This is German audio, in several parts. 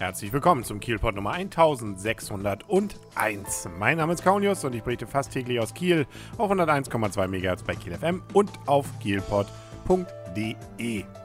Herzlich willkommen zum Kielpot Nummer 1601. Mein Name ist Kaunius und ich berichte fast täglich aus Kiel auf 101,2 MHz bei Kiel FM und auf kielpot.de.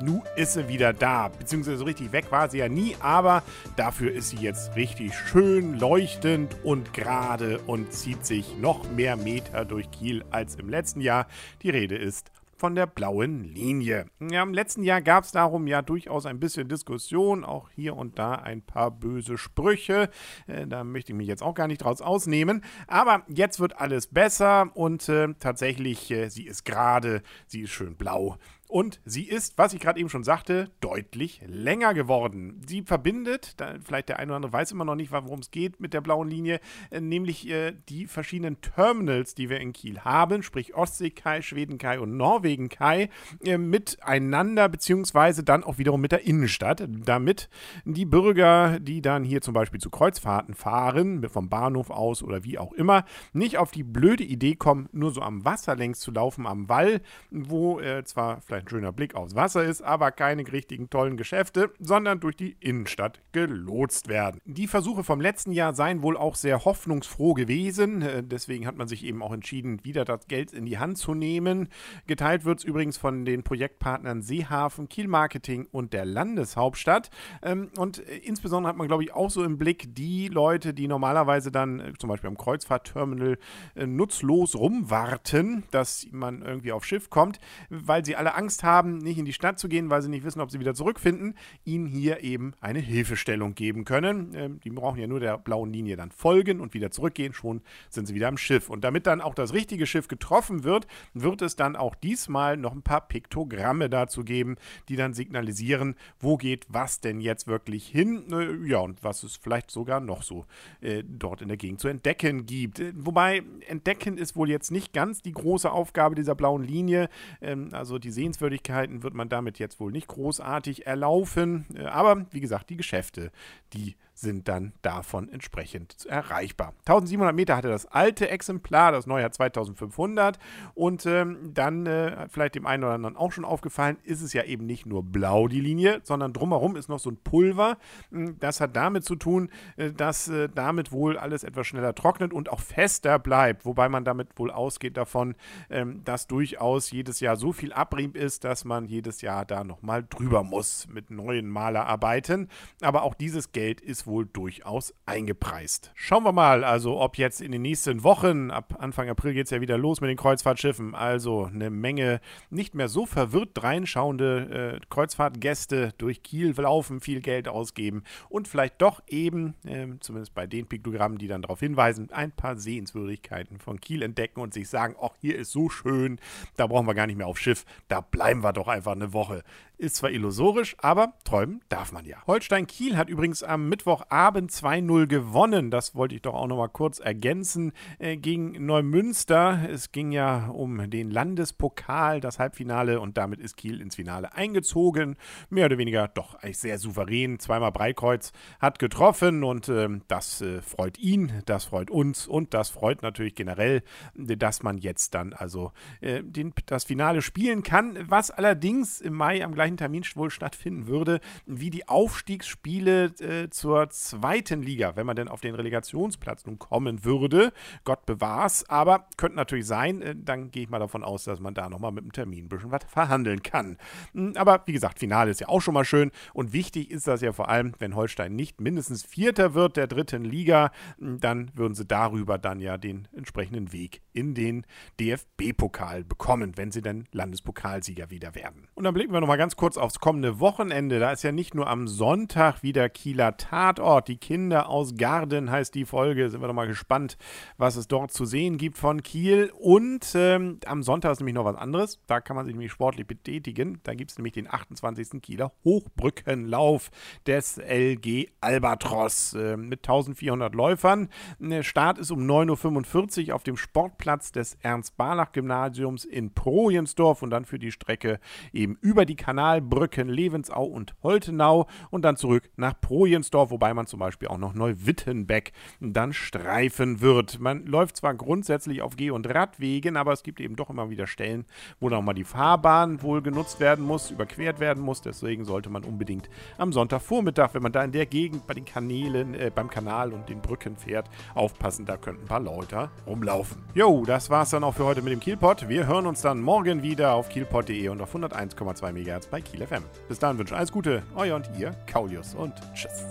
Nu ist sie wieder da, beziehungsweise so richtig weg war sie ja nie, aber dafür ist sie jetzt richtig schön leuchtend und gerade und zieht sich noch mehr Meter durch Kiel als im letzten Jahr. Die Rede ist von der blauen Linie. Ja, Im letzten Jahr gab es darum ja durchaus ein bisschen Diskussion, auch hier und da ein paar böse Sprüche. Äh, da möchte ich mich jetzt auch gar nicht draus ausnehmen. Aber jetzt wird alles besser und äh, tatsächlich, äh, sie ist gerade, sie ist schön blau. Und sie ist, was ich gerade eben schon sagte, deutlich länger geworden. Sie verbindet, vielleicht der eine oder andere weiß immer noch nicht, worum es geht mit der blauen Linie, äh, nämlich äh, die verschiedenen Terminals, die wir in Kiel haben, sprich Ostseekai, Schwedenkai und Norwegenkai, äh, miteinander, beziehungsweise dann auch wiederum mit der Innenstadt, damit die Bürger, die dann hier zum Beispiel zu Kreuzfahrten fahren, vom Bahnhof aus oder wie auch immer, nicht auf die blöde Idee kommen, nur so am Wasser längs zu laufen, am Wall, wo äh, zwar vielleicht ein schöner Blick aufs Wasser ist, aber keine richtigen tollen Geschäfte, sondern durch die Innenstadt gelotst werden. Die Versuche vom letzten Jahr seien wohl auch sehr hoffnungsfroh gewesen. Äh, deswegen hat man sich eben auch entschieden, wieder das Geld in die Hand zu nehmen. Geteilt wird es übrigens von den Projektpartnern Seehafen, Kiel Marketing und der Landeshauptstadt. Ähm, und äh, insbesondere hat man, glaube ich, auch so im Blick die Leute, die normalerweise dann äh, zum Beispiel am Kreuzfahrtterminal nutzlos rumwarten, dass man irgendwie aufs Schiff kommt, weil sie alle Angst Angst haben, nicht in die Stadt zu gehen, weil sie nicht wissen, ob sie wieder zurückfinden, ihnen hier eben eine Hilfestellung geben können. Ähm, die brauchen ja nur der blauen Linie dann folgen und wieder zurückgehen, schon sind sie wieder am Schiff. Und damit dann auch das richtige Schiff getroffen wird, wird es dann auch diesmal noch ein paar Piktogramme dazu geben, die dann signalisieren, wo geht was denn jetzt wirklich hin, äh, ja, und was es vielleicht sogar noch so äh, dort in der Gegend zu entdecken gibt. Äh, wobei entdecken ist wohl jetzt nicht ganz die große Aufgabe dieser blauen Linie. Ähm, also die Sehenswürdigkeiten Sehenswürdigkeiten wird man damit jetzt wohl nicht großartig erlaufen. Äh, aber wie gesagt, die Geschäfte, die sind dann davon entsprechend erreichbar. 1700 Meter hatte das alte Exemplar, das neue hat 2500 und ähm, dann äh, vielleicht dem einen oder anderen auch schon aufgefallen, ist es ja eben nicht nur blau die Linie, sondern drumherum ist noch so ein Pulver. Hm, das hat damit zu tun, äh, dass äh, damit wohl alles etwas schneller trocknet und auch fester bleibt, wobei man damit wohl ausgeht davon, ähm, dass durchaus jedes Jahr so viel Abrieb ist, dass man jedes Jahr da nochmal drüber muss mit neuen Malerarbeiten. Aber auch dieses Geld ist wohl durchaus eingepreist. Schauen wir mal, also ob jetzt in den nächsten Wochen, ab Anfang April geht es ja wieder los mit den Kreuzfahrtschiffen, also eine Menge nicht mehr so verwirrt reinschauende äh, Kreuzfahrtgäste durch Kiel laufen, viel Geld ausgeben und vielleicht doch eben, äh, zumindest bei den Piktogrammen, die dann darauf hinweisen, ein paar Sehenswürdigkeiten von Kiel entdecken und sich sagen, ach, hier ist so schön, da brauchen wir gar nicht mehr aufs Schiff, da bleiben wir doch einfach eine Woche. Ist zwar illusorisch, aber träumen darf man ja. Holstein Kiel hat übrigens am Mittwochabend 2-0 gewonnen. Das wollte ich doch auch noch mal kurz ergänzen äh, gegen Neumünster. Es ging ja um den Landespokal, das Halbfinale und damit ist Kiel ins Finale eingezogen. Mehr oder weniger doch sehr souverän. Zweimal Breikreuz hat getroffen und äh, das äh, freut ihn, das freut uns und das freut natürlich generell, dass man jetzt dann also äh, den, das Finale spielen kann, was allerdings im Mai am gleichen Termin wohl stattfinden würde, wie die Aufstiegsspiele äh, zur zweiten Liga, wenn man denn auf den Relegationsplatz nun kommen würde. Gott bewahr's, aber könnte natürlich sein, äh, dann gehe ich mal davon aus, dass man da nochmal mit dem Termin ein bisschen was verhandeln kann. Hm, aber wie gesagt, Finale ist ja auch schon mal schön und wichtig ist das ja vor allem, wenn Holstein nicht mindestens Vierter wird der dritten Liga, hm, dann würden sie darüber dann ja den entsprechenden Weg in den DFB-Pokal bekommen, wenn sie dann Landespokalsieger wieder werden. Und dann blicken wir nochmal ganz kurz aufs kommende Wochenende. Da ist ja nicht nur am Sonntag wieder Kieler Tatort. Die Kinder aus Garden heißt die Folge. Sind wir doch mal gespannt, was es dort zu sehen gibt von Kiel. Und ähm, am Sonntag ist nämlich noch was anderes. Da kann man sich nämlich sportlich betätigen. Da gibt es nämlich den 28. Kieler Hochbrückenlauf des LG Albatros äh, mit 1400 Läufern. Der Start ist um 9.45 Uhr auf dem Sportplatz des Ernst-Barlach-Gymnasiums in Projensdorf und dann für die Strecke eben über die Kanalbrücken Levensau und Holtenau und dann zurück nach Projensdorf, wobei man zum Beispiel auch noch Neuwittenbeck dann streifen wird. Man läuft zwar grundsätzlich auf Geh- und Radwegen, aber es gibt eben doch immer wieder Stellen, wo nochmal die Fahrbahn wohl genutzt werden muss, überquert werden muss. Deswegen sollte man unbedingt am Sonntagvormittag, wenn man da in der Gegend bei den Kanälen, äh, beim Kanal und den Brücken fährt, aufpassen, da könnten ein paar Leute rumlaufen. Jo, das war's dann auch für heute mit dem Kielpot. Wir hören uns dann morgen wieder auf kielpot.de und auf 101,2 MHz bei Kiel FM. Bis dahin wünsche ich alles Gute, euer und ihr, Kaulius und tschüss.